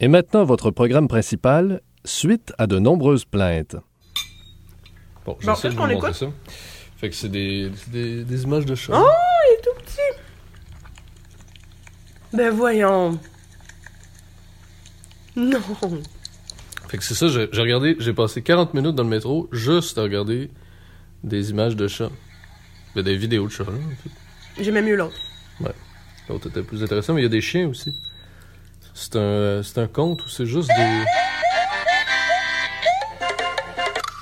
Et maintenant, votre programme principal, suite à de nombreuses plaintes. Bon, Bon, j'essaie de qu'est-ce vous qu'on montrer écoute? ça. Fait que c'est des, c'est des, des images de chat. Oh, il est tout petit. Ben voyons. Non. Fait que c'est ça, j'ai regardé, j'ai passé 40 minutes dans le métro juste à regarder des images de chats. Ben, des vidéos de chats, là, en fait. J'aimais mieux l'autre. L'autre était plus intéressant, mais il y a des chiens aussi. C'est un, c'est un conte ou c'est juste des...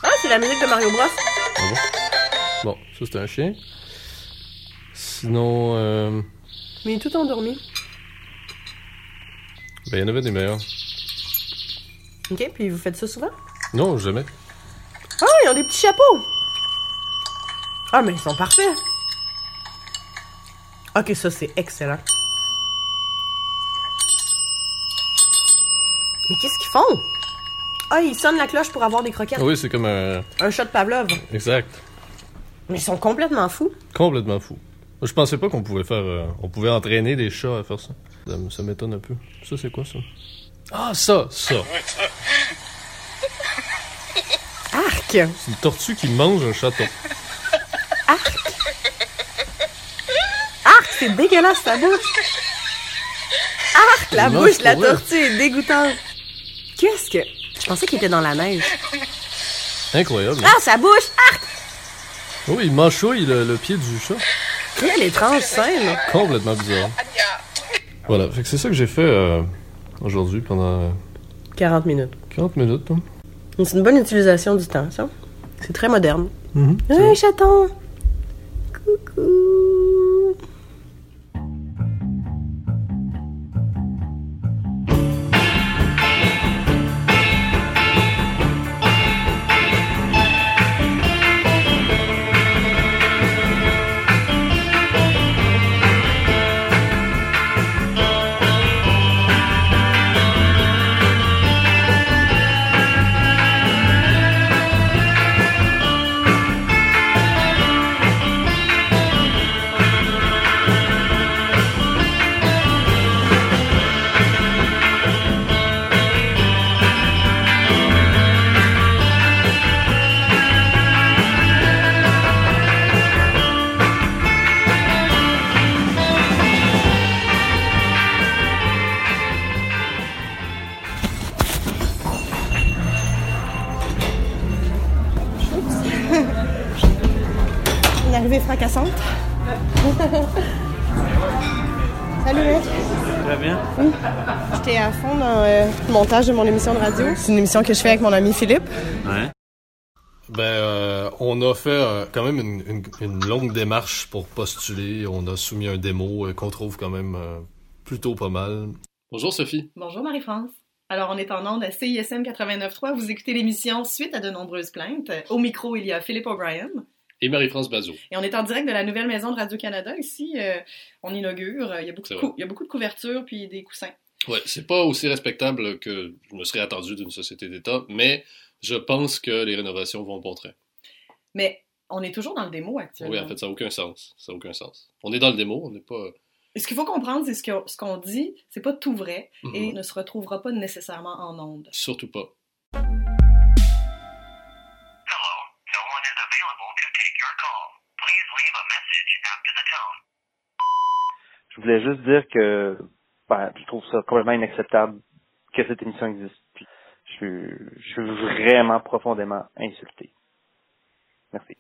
Ah, c'est la musique de Mario Bros. Ah bon? Bon, ça c'est un chien. Sinon, euh, Mais il est tout endormi. ben il y en avait des meilleurs. Ok, puis vous faites ça souvent? Non, jamais. Ah, ils ont des petits chapeaux. Ah, mais ils sont parfaits. Ok, ça c'est excellent. Mais qu'est-ce qu'ils font? Ah, ils sonnent la cloche pour avoir des croquettes. Ah oui, c'est comme un... Un chat de Pavlov. Exact. Mais ils sont complètement fous. Complètement fou. Moi, Je pensais pas qu'on pouvait faire... euh, on pouvait entraîner des chats à faire ça. Ça, m- ça m'étonne un peu. Ça, c'est quoi, ça? Ah, ça! Ça! Arc! C'est une tortue qui mange un chaton. Arc, c'est dégueulasse sa bouche! Arc, la Il mange bouche, la pour vrai. tortue est dégoûtante. Qu'est-ce que... Je pensais qu'il était dans la neige. Incroyable. hein? Ah, sa bouche! Arc! Oh, il mâchouille le, le pied du chat. Quelle étrange scène! Complètement bizarre. Voilà, fait que c'est ça que j'ai fait euh, aujourd'hui pendant euh, 40 minutes. 40 minutes. hein. C'est une bonne utilisation du temps, ça. C'est très moderne. Mhm. Hey, chaton! Coucou! Fracassante. Salut, mec. Très bien? J'étais à fond dans euh, le montage de mon émission de radio. C'est une émission que je fais avec mon ami Philippe. Ouais. Ben, euh, on a fait euh, quand même une, une- une longue démarche pour postuler. On a soumis un démo euh, qu'on trouve quand même euh, plutôt pas mal. Bonjour Sophie. Bonjour Marie-France. Alors, on est en onde à CISM 89.3. Vous écoutez l'émission Suite à de nombreuses plaintes. Au micro, il y a Philippe O'Brien. Et Marie-France Bazot. Et on est en direct de la nouvelle maison de Radio-Canada. Ici, euh, on inaugure. Il y, a beaucoup de cou- il y a beaucoup de couvertures puis des coussins. Ouais, c'est pas aussi respectable que je me serais attendu d'une société d'État, mais je pense que les rénovations vont bon train. Mais on est toujours dans le démo actuellement. Oui, en fait, ça n'a aucun sens. Ça n'a aucun sens. On est dans le démo, on n'est pas... Et ce qu'il faut comprendre, c'est ce que- ce qu'on dit, c'est pas tout vrai Mhm. et ne se retrouvera pas nécessairement en onde. Surtout pas. Je voulais juste dire que ben, je trouve ça complètement inacceptable que cette émission existe. Puis je, suis- je suis vraiment profondément insulté. Merci.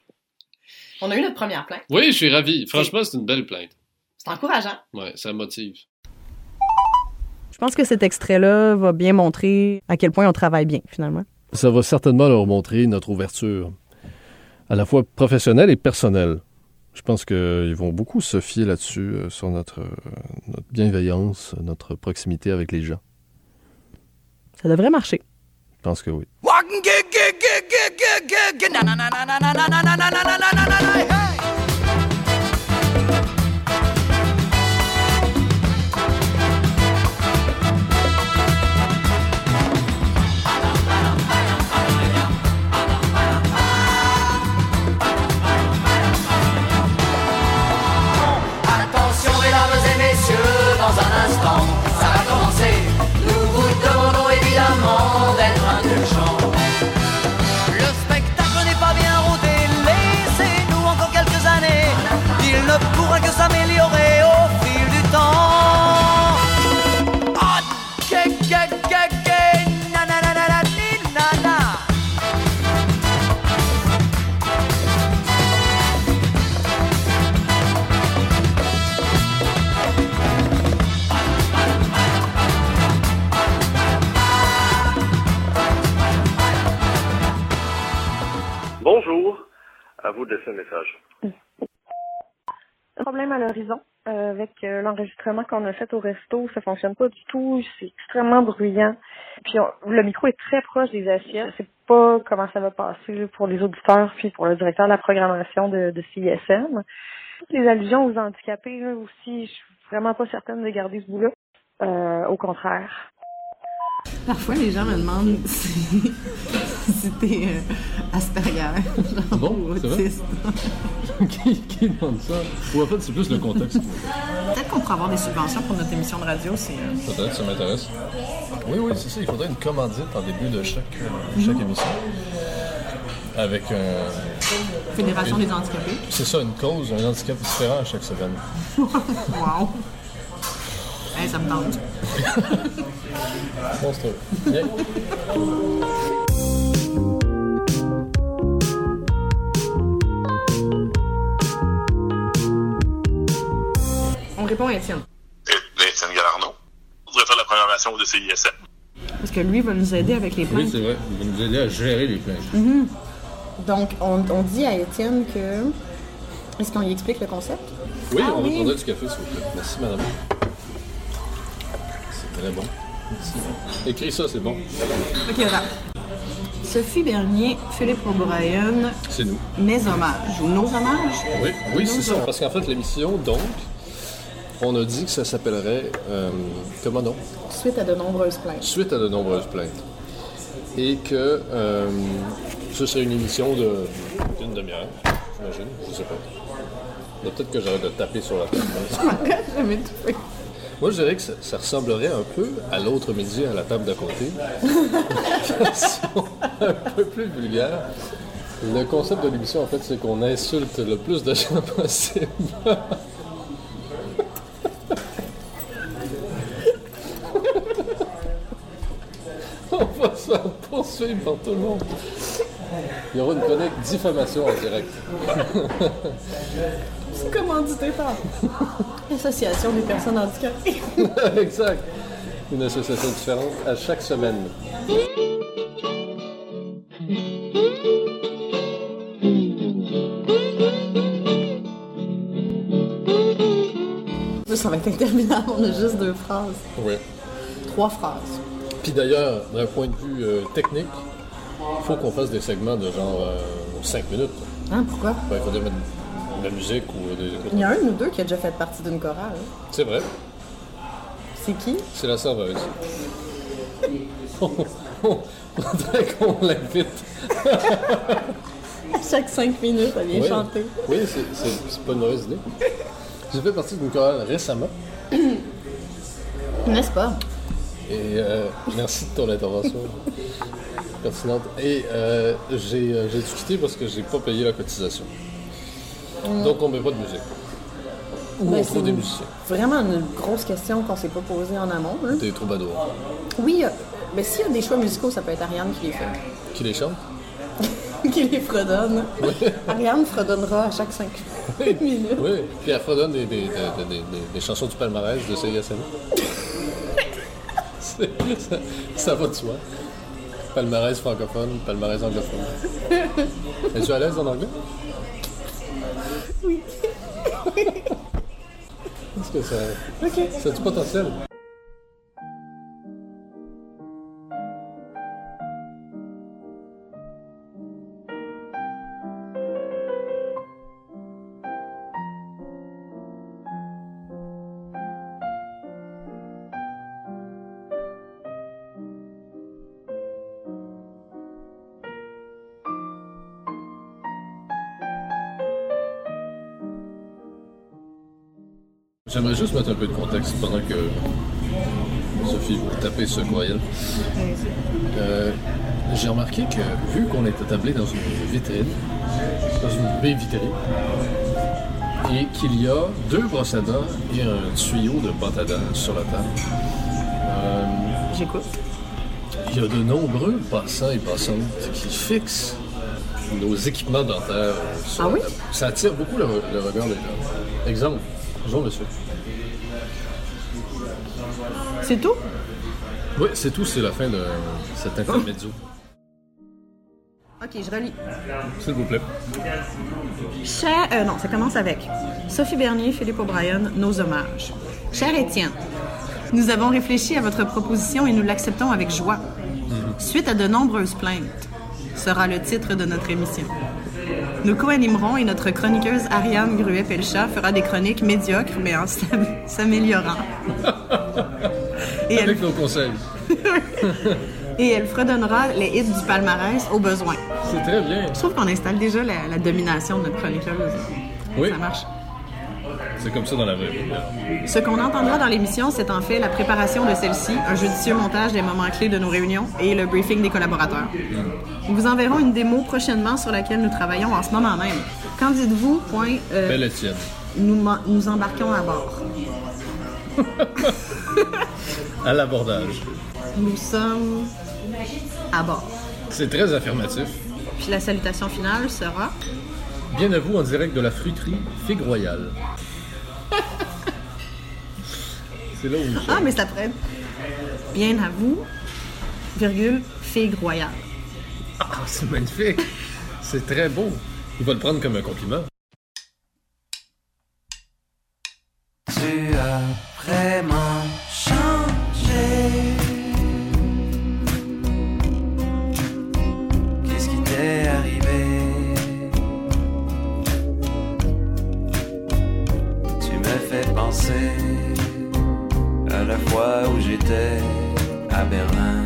On a eu notre première plainte. Oui, je suis ravi. Franchement, c'est une belle plainte. C'est encourageant. Ouais, ça motive. Je pense que cet extrait-là va bien montrer à quel point on travaille bien, finalement. Ça va certainement leur montrer notre ouverture, à la fois professionnelle et personnelle. Je pense qu'ils vont beaucoup se fier là-dessus, euh, sur notre, euh, notre bienveillance, notre proximité avec les gens. Ça devrait marcher. Je pense que oui. Euh, avec euh, l'enregistrement qu'on a fait au resto, ça fonctionne pas du tout. C'est extrêmement bruyant. Puis le micro est très proche des assiettes. Je sais pas comment ça va passer pour les auditeurs puis pour le directeur de la programmation de, CISM. Les allusions aux handicapés aussi, je suis vraiment pas certaine de garder ce bout-là. Euh, au contraire. Parfois, les gens me demandent si, si t'es euh, Asperger. genre, Bon, ou c'est vrai? autiste. qui, qui demande ça? Ou en fait, c'est plus le contexte. Peut-être qu'on pourrait avoir des subventions pour notre émission de radio. C'est euh, Peut-être, ça m'intéresse. Oui, oui, c'est ça. Il faudrait une commandite en début de chaque, euh, chaque émission. Avec un. Fédération une- des handicapés. C'est ça, une cause, un handicap différent à chaque semaine. wow! Hey, ça me tente. Monstrueux. Bien. On répond à Étienne. Étienne Galarno. Vous voudrez faire la programmation de CISM. Parce que lui va nous aider avec les plaintes. Oui, c'est vrai. Il va nous aider à gérer les plaintes. Mhm. Donc, on, on dit à Étienne que. Est-ce qu'on y explique le concept? Oui, Ah on oui. va prendre du café, s'il vous plaît. Merci, madame. Très bon. Merci. Écris ça, c'est bon. Ok, attends. Sophie Bernier, Philippe O'Brien, C'est nous. mes hommages ou nos hommages? Oui, oui c'est ça. Parce qu'en fait, l'émission, donc, on a dit que ça s'appellerait. euh, comment non Suite à de nombreuses plaintes. Suite à de nombreuses plaintes. Et que euh, ce serait une émission de- d'une demi-heure, j'imagine. Je sais pas. Peut-être que j'arrête de taper sur la table. Jamais tout fait. Moi, je dirais que ça, ça ressemblerait un peu à l'autre midi à la table d'à côté. Un peu plus vulgaire. Le concept de l'émission, en fait, c'est qu'on insulte le plus de gens possible. On va se faire poursuivre par tout le monde. Il y aura une chronique diffamation en direct. C'est commandité par l'Association des personnes handicapées. exact. Une association différente à chaque semaine. Ça va être interminable. On a juste deux phrases. Oui. Trois phrases. Puis d'ailleurs, d'un point de vue euh, technique, il faut qu'on fasse des segments de genre 5 minutes. Hein, pourquoi? Ben, il faudrait mettre de la musique ou des. Il y a un ou deux qui a déjà fait partie d'une chorale. C'est vrai, C'est qui? c'est la serveuse. on faudrait qu'on l'invite. Chaque cinq minutes, elle vient Oui. chanter. Oui, c'est- pas une mauvaise idée. J'ai fait partie d'une chorale récemment. N'est-ce pas? Et euh, merci de ton intervention pertinente. Et euh, j'ai euh, j'ai dû quitter parce que j'ai pas payé la cotisation. Donc on met pas de musique. Ou Ben, on trouve des musiciens, Vraiment une grosse question qu'on s'est pas posée en amont. hein. des troubadours. Oui, euh, mais s'il y a des choix musicaux, ça peut être Ariane qui les fait. Qui les chantent? qui les fredonne. Ariane fredonnera à chaque cinq minutes. Oui, puis elle fredonne des, des, des, des- chansons du palmarès de CISM. Ça, ça va de soi. Palmarès francophone, palmarès anglophone. Es-tu à l'aise en anglais? Oui. Est-ce que ça, Ok. ça a du potentiel? J'aimerais juste mettre un peu de contexte pendant que Sophie vous tapez ce courriel. Euh, J'ai remarqué que vu qu'on est attablé dans une vitrine, dans une baie vitrée, et qu'il y a deux brosses à dents et un tuyau de pâte à dents sur la table, euh, J'écoute. il y a de nombreux passants et passantes qui fixent nos équipements dentaires sur Ah la oui? table. Ça attire beaucoup le, le regard des gens. Exemple. Bonjour, monsieur. C'est tout? Oui, c'est tout, c'est la fin de cet intermezzo. OK, je relis. S'il vous plaît. Cher, euh, non, ça commence avec Sophie Bernier, Philippe O'Brien, nos hommages. Cher Étienne, nous avons réfléchi à votre proposition et nous l'acceptons avec joie. Suite à de nombreuses plaintes, sera le titre de notre émission. Nous co-animerons et notre chroniqueuse Ariane Gruet-Pelchat fera des chroniques médiocres mais en s'am- s'améliorant. Et Avec elle, nos conseils. et elle fredonnera les hits du palmarès au besoin. C'est très bien. Je trouve qu'on installe déjà la, la domination de notre chroniqueuse. Oui. Ça marche. C'est comme ça dans la vraie vie. Ce qu'on entendra dans l'émission, c'est en fait la préparation de celle-ci, un judicieux montage des moments clés de nos réunions et le briefing des collaborateurs. Nous vous enverrons une démo prochainement sur laquelle nous travaillons en ce moment même. Qu'en dites-vous? Point, euh, Belle nous, nous embarquons à bord. À l'abordage. Nous sommes à bord. C'est très affirmatif. Puis la salutation finale sera Bien à vous en direct de la fruiterie Figue Royale. C'est là où Ah, mais ça être bien à vous, virgule, figue royale. Ah, c'est magnifique. C'est très beau. Il va le prendre comme un compliment. Vraiment changé. Qu'est-ce qui t'est arrivé? Tu me fais penser à la fois où j'étais à Berlin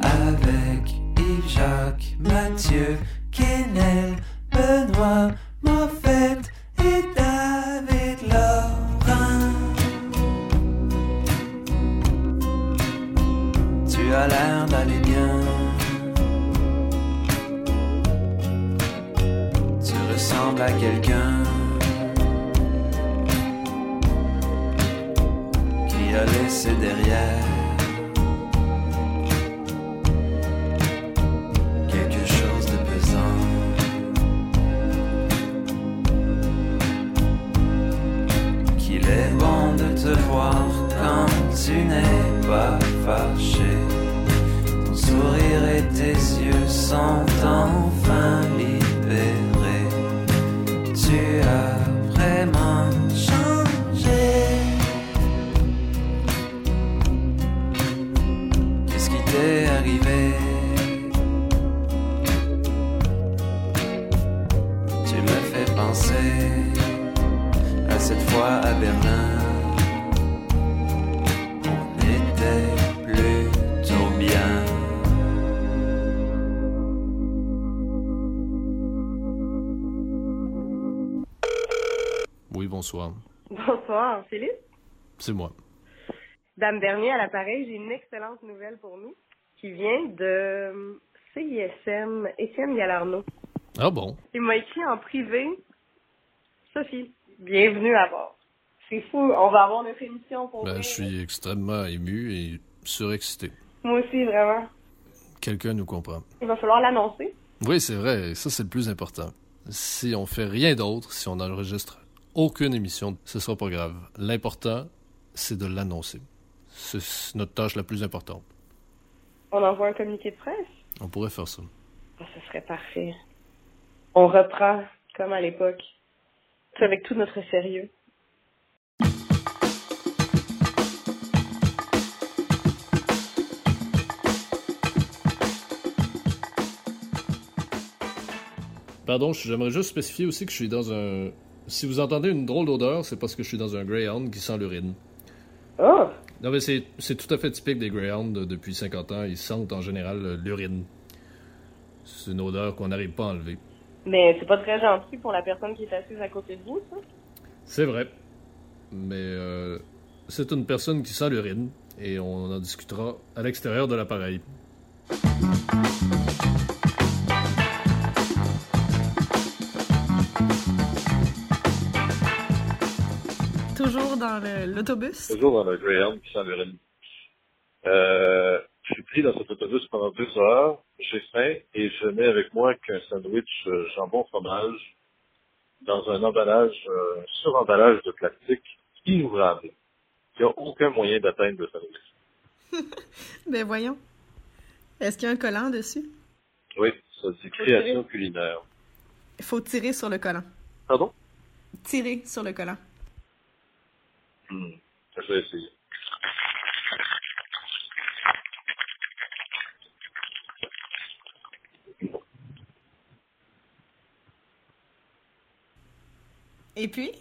avec Yves Jacques, Mathieu, Oui, bonsoir. Bonsoir, Philippe. C'est moi. Dame Bernier à l'appareil, j'ai une excellente nouvelle pour nous qui vient de CISM, Étienne Galarno. Ah bon? Il m'a écrit en privé Sophie, bienvenue à bord. C'est fou, on va avoir notre émission pour Ben, je suis extrêmement ému et surexcité. Moi aussi, vraiment. Quelqu'un nous comprend. Il va falloir l'annoncer. Oui, c'est vrai. Ça, c'est le plus important. Si on fait rien d'autre, si on n'enregistre aucune émission, ce sera pas grave. L'important, c'est de l'annoncer. C'est notre tâche la plus importante. On envoie un communiqué de presse? On pourrait faire ça. Ah, ce serait parfait. On reprend comme à l'époque. Avec tout notre sérieux. Pardon, j'aimerais juste spécifier aussi que je suis dans un... Si vous entendez une drôle d'odeur, c'est parce que je suis dans un Greyhound qui sent l'urine. Oh! Non, mais c'est c'est tout à fait typique des Greyhounds depuis 50 ans. Ils sentent en général euh, l'urine. C'est une odeur qu'on n'arrive pas à enlever. Mais c'est pas très gentil pour la personne qui est assise à côté de vous, ça? C'est vrai. Mais euh, c'est une personne qui sent l'urine et on en discutera à l'extérieur de l'appareil. Dans l'autobus? Toujours dans le Greyhound qui l'urine. Euh, je suis pris dans cet autobus pendant deux heures. J'ai faim et je n'ai avec moi qu'un sandwich euh, jambon fromage dans un emballage, euh, sur-emballage de plastique inouvrable. Il n'y a aucun moyen d'atteindre le sandwich. Ben voyons. Est-ce qu'il y a un collant dessus? Oui, Ça dit création culinaire. Il faut tirer sur le collant. Pardon? Tirer sur le collant. Je vais essayer. Et puis,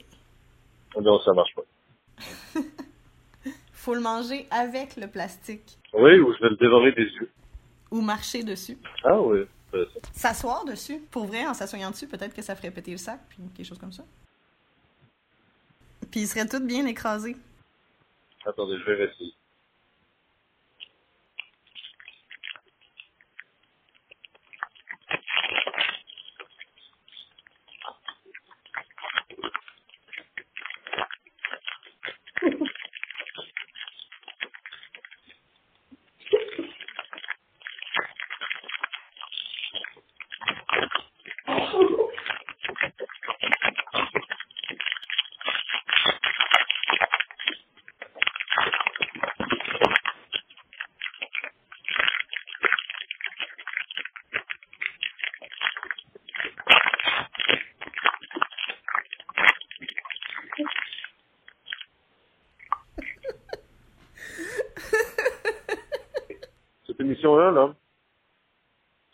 Non, ça marche pas. faut le manger avec le plastique Oui, ou je vais le dévorer des yeux. ou marcher dessus. Ah oui. S'asseoir dessus. Pour vrai, en s'assoyant dessus, peut-être que ça ferait péter le sac, puis quelque chose comme ça. Puis il serait tout bien écrasé. Attendez, je vais essayer.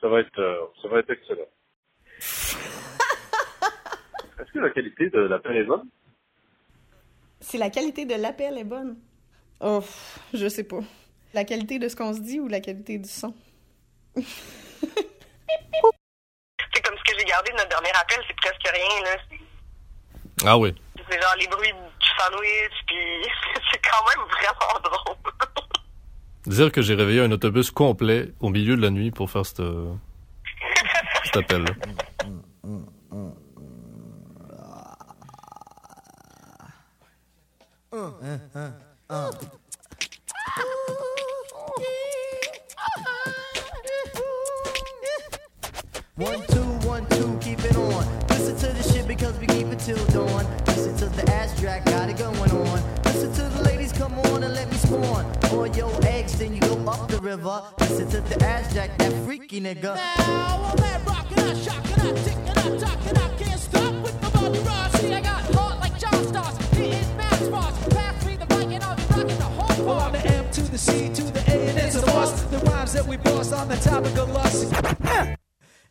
Ça va être, euh, ça va être excellent. Est-ce que la qualité de la est bonne? Si la qualité de l'appel est bonne. Oh, je sais pas. La qualité de ce qu'on se dit ou la qualité du son? C'est comme ce que j'ai gardé de notre dernier appel, c'est presque rien, là. Ah oui. C'est genre les bruits du sandwich, puis c'est quand même vraiment drôle. Dire que j'ai réveillé un autobus complet au milieu de la nuit pour faire cette, cet one, till dawn. Listen to the ass track, got it going on. Listen to the ladies, come on and let me spawn. Boil your eggs, then you go up the river. Listen to the ass jack, that freaky nigga. Now, all that rockin', I shockin', I tickin', I talkin', I can't stop with the Bobby Ross. See, I got heart like John Stars, hitting match bars. Pass me the mic and I'll be rockin' the whole Well, bar. The M to the C to the A and it's a bust. The rhymes that we bust on the topic of lust.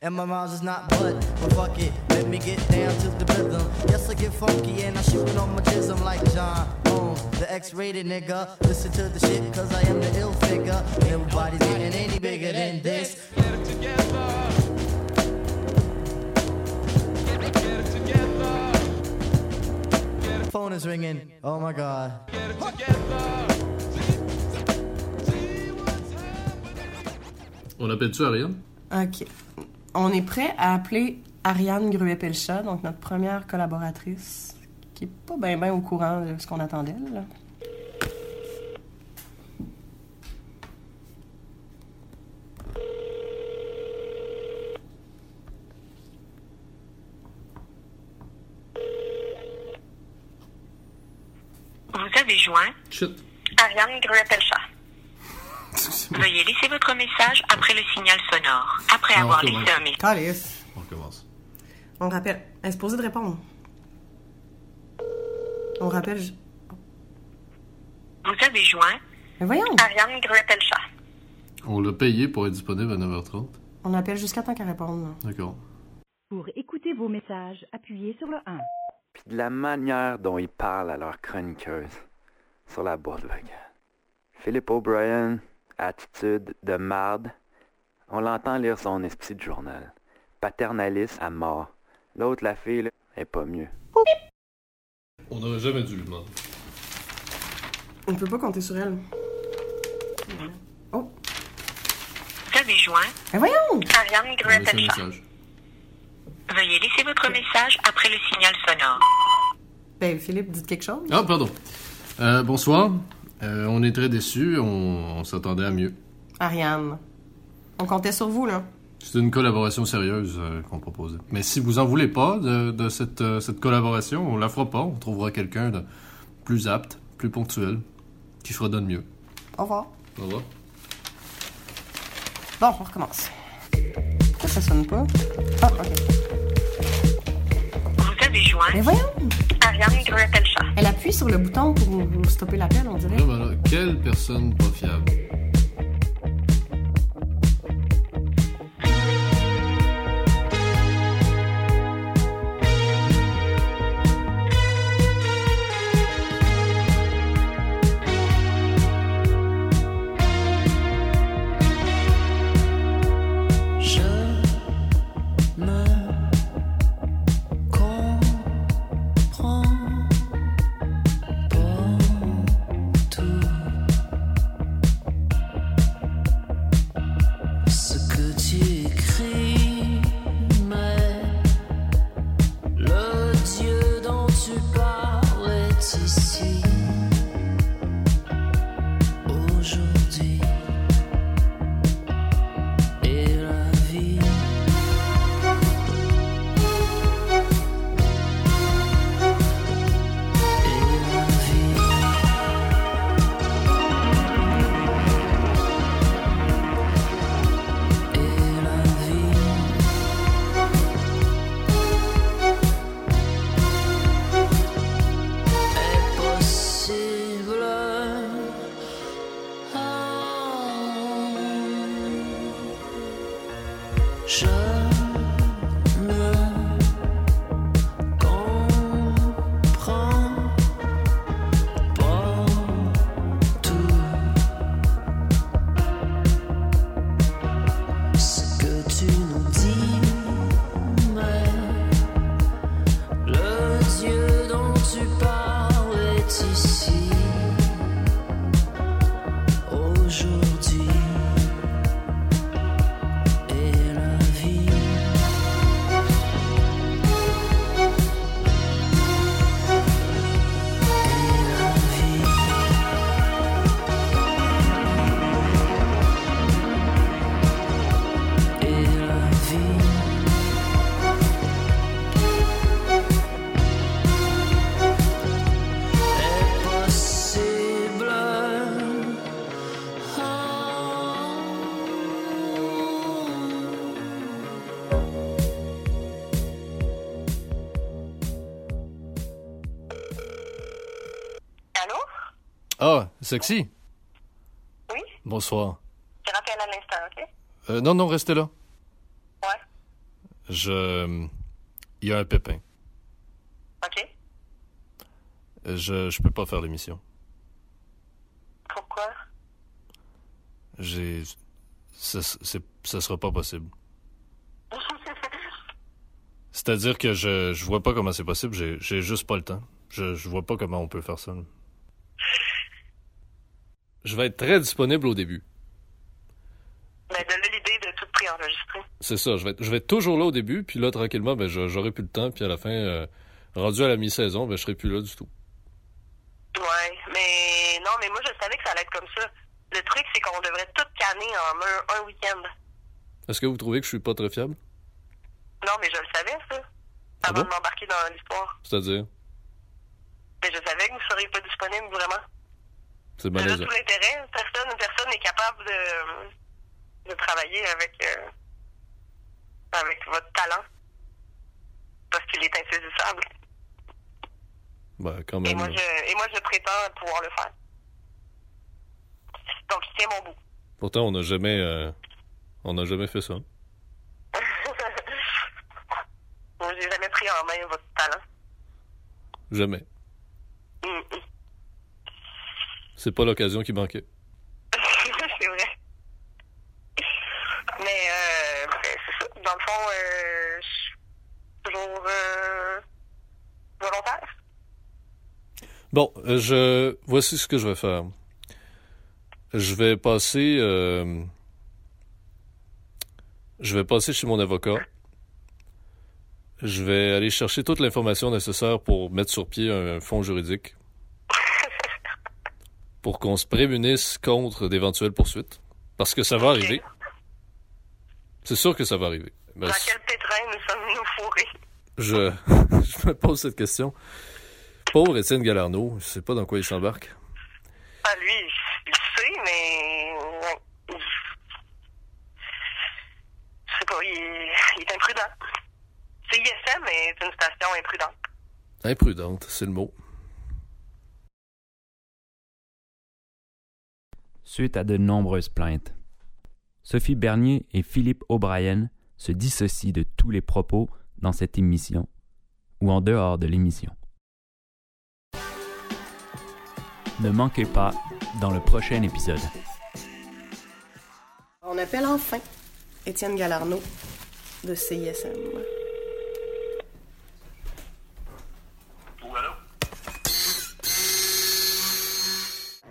And my rhymes is not but, but fuck it, let me get down to the rhythm. Yes, I get funky and I shoot it on my jism like John Holmes, the X-rated nigga. Listen to the shit cause I am the ill figure. Nobody's getting any bigger than this. Phone is ringing. Oh my god. On appelle-tu Ariane? OK. On est prêt à appeler Ariane Gruet-Pelchat, donc notre première collaboratrice, qui est pas bien ben au courant de ce qu'on attendait, là. Vous avez joint Shit. Ariane Gruet-Pelchat. Veuillez laisser votre message après le signal sonore. Après avoir laissé un message. Calice. On recommence. On rappelle. Elle est supposée de répondre. On rappelle. Vous avez joint Mais voyons, Ariane Gruet-Pelchat. On l'a payé pour être disponible à 9h30. on appelle jusqu'à temps qu'elle réponde. D'accord. Pour écouter vos messages, appuyez sur le 1. Puis de la manière dont ils parlent à leur chroniqueuse sur la boardwalk. Philippe O'Brien, attitude de marde. On l'entend lire son esprit de journal. Paternaliste à mort. L'autre, la fille, là, est pas mieux. On n'aurait jamais dû le demander. On ne peut pas compter sur elle. Vous avez joint Mais voyons! Ariane Gruet-Pelchat. Veuillez laisser votre message après le signal sonore. Ben, Philippe, dites quelque chose. Ah, pardon. Euh, bonsoir. Euh, on est très déçus. On, on s'attendait à mieux. Ariane. On comptait sur vous, là. C'est une collaboration sérieuse euh, qu'on proposait. Mais si vous en voulez pas de, de cette, euh, cette collaboration, on la fera pas. On trouvera quelqu'un de plus apte, plus ponctuel, qui fredonne mieux. Au revoir. Au revoir. Bon, on recommence. Pourquoi Ça sonne pas. Ah, OK. Vous avez joint Mais voyons! Ariane. Elle appuie sur le bouton pour, stopper l'appel, on dirait. Quelle personne pas fiable? Ah, sexy. Oui? Bonsoir. Je rappelle à l'instant, OK? Euh, non, non, restez là. Ouais. Je. Il y a un pépin. OK. Je, je peux pas faire l'émission. Pourquoi? J'ai. Ça, ça sera pas possible. C'est-à-dire que je, je vois pas comment c'est possible. J'ai, j'ai juste pas le temps. Je, je vois pas comment on peut faire ça. Je vais être très disponible au début. Ben, de là, l'idée de tout préenregistrer. C'est ça. Je vais, être, je vais être toujours là au début, puis là, tranquillement, ben, j'aurai plus le temps, puis à la fin, euh, rendu à la mi-saison, ben, je serai plus là du tout. Ouais, mais non, mais moi, je savais que ça allait être comme ça. Le truc, c'est qu'on devrait tout canner en un, un week-end. Est-ce que vous trouvez que je suis pas très fiable? Non, mais je le savais, ça. Ah Avant bon? de m'embarquer dans l'histoire. C'est-à-dire? Mais je savais que vous ne seriez pas disponible, vraiment. C'est malaisant. tout l'intérêt. Personne, personne n'est capable de, de travailler avec, euh, avec votre talent. Parce qu'il est insaisissable. Ben, quand Et même. moi, je, et moi, je prétends pouvoir le faire. Donc, il tient mon bout. Pourtant, on n'a jamais, euh, on n'a jamais fait ça. J'ai jamais pris en main votre talent. Jamais. C'est pas l'occasion qui manquait. c'est vrai. Mais, euh, ben, c'est ça. Dans le fond, euh, je suis toujours euh, volontaire. Bon, euh, je voici ce que je vais faire. Je vais passer, euh, je vais passer chez mon avocat. Je vais aller chercher toute l'information nécessaire pour mettre sur pied un fonds juridique. Pour qu'on se prémunisse contre d'éventuelles poursuites. Parce que ça va arriver. C'est sûr que ça va arriver. Dans quel pétrin nous sommes-nous fourrés? je, je me pose cette question. Pauvre Étienne Galarno, je sais pas dans quoi il s'embarque. Ah, lui, il sait, mais... Je sais pas, il... prudent. CISM est une station imprudente. Imprudente, c'est le mot. Suite à de nombreuses plaintes, Sophie Bernier et Philippe O'Brien se dissocient de tous les propos dans cette émission ou en dehors de l'émission. Ne manquez pas dans le prochain épisode. On appelle enfin Étienne Galarno de CISM.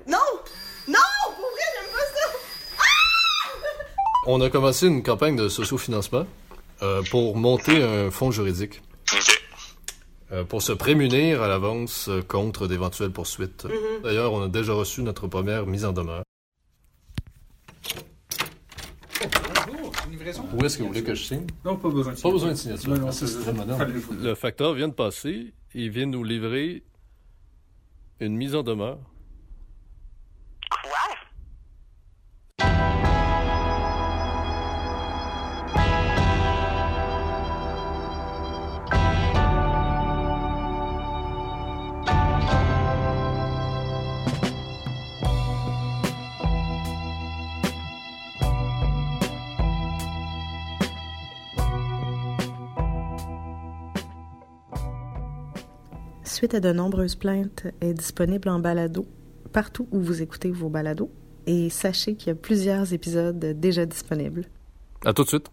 Non! Non! Pour vrai, j'aime pas ça! On a commencé une campagne de sociofinancement euh, pour monter un fonds juridique. Euh, pour se prémunir à l'avance euh, contre d'éventuelles poursuites. Mhm. D'ailleurs, on a déjà reçu notre première mise en demeure. Où est-ce que vous voulez que je signe? Non, pas besoin de Pas besoin de signature. Non, non, Ah, ça, c'est c'est- très moderne. Allez-y. Le facteur vient de passer. Il vient nous livrer une mise en demeure. Suite à de nombreuses plaintes, est disponible en balado partout où vous écoutez vos balados. Et sachez qu'il y a plusieurs épisodes déjà disponibles. À tout de suite.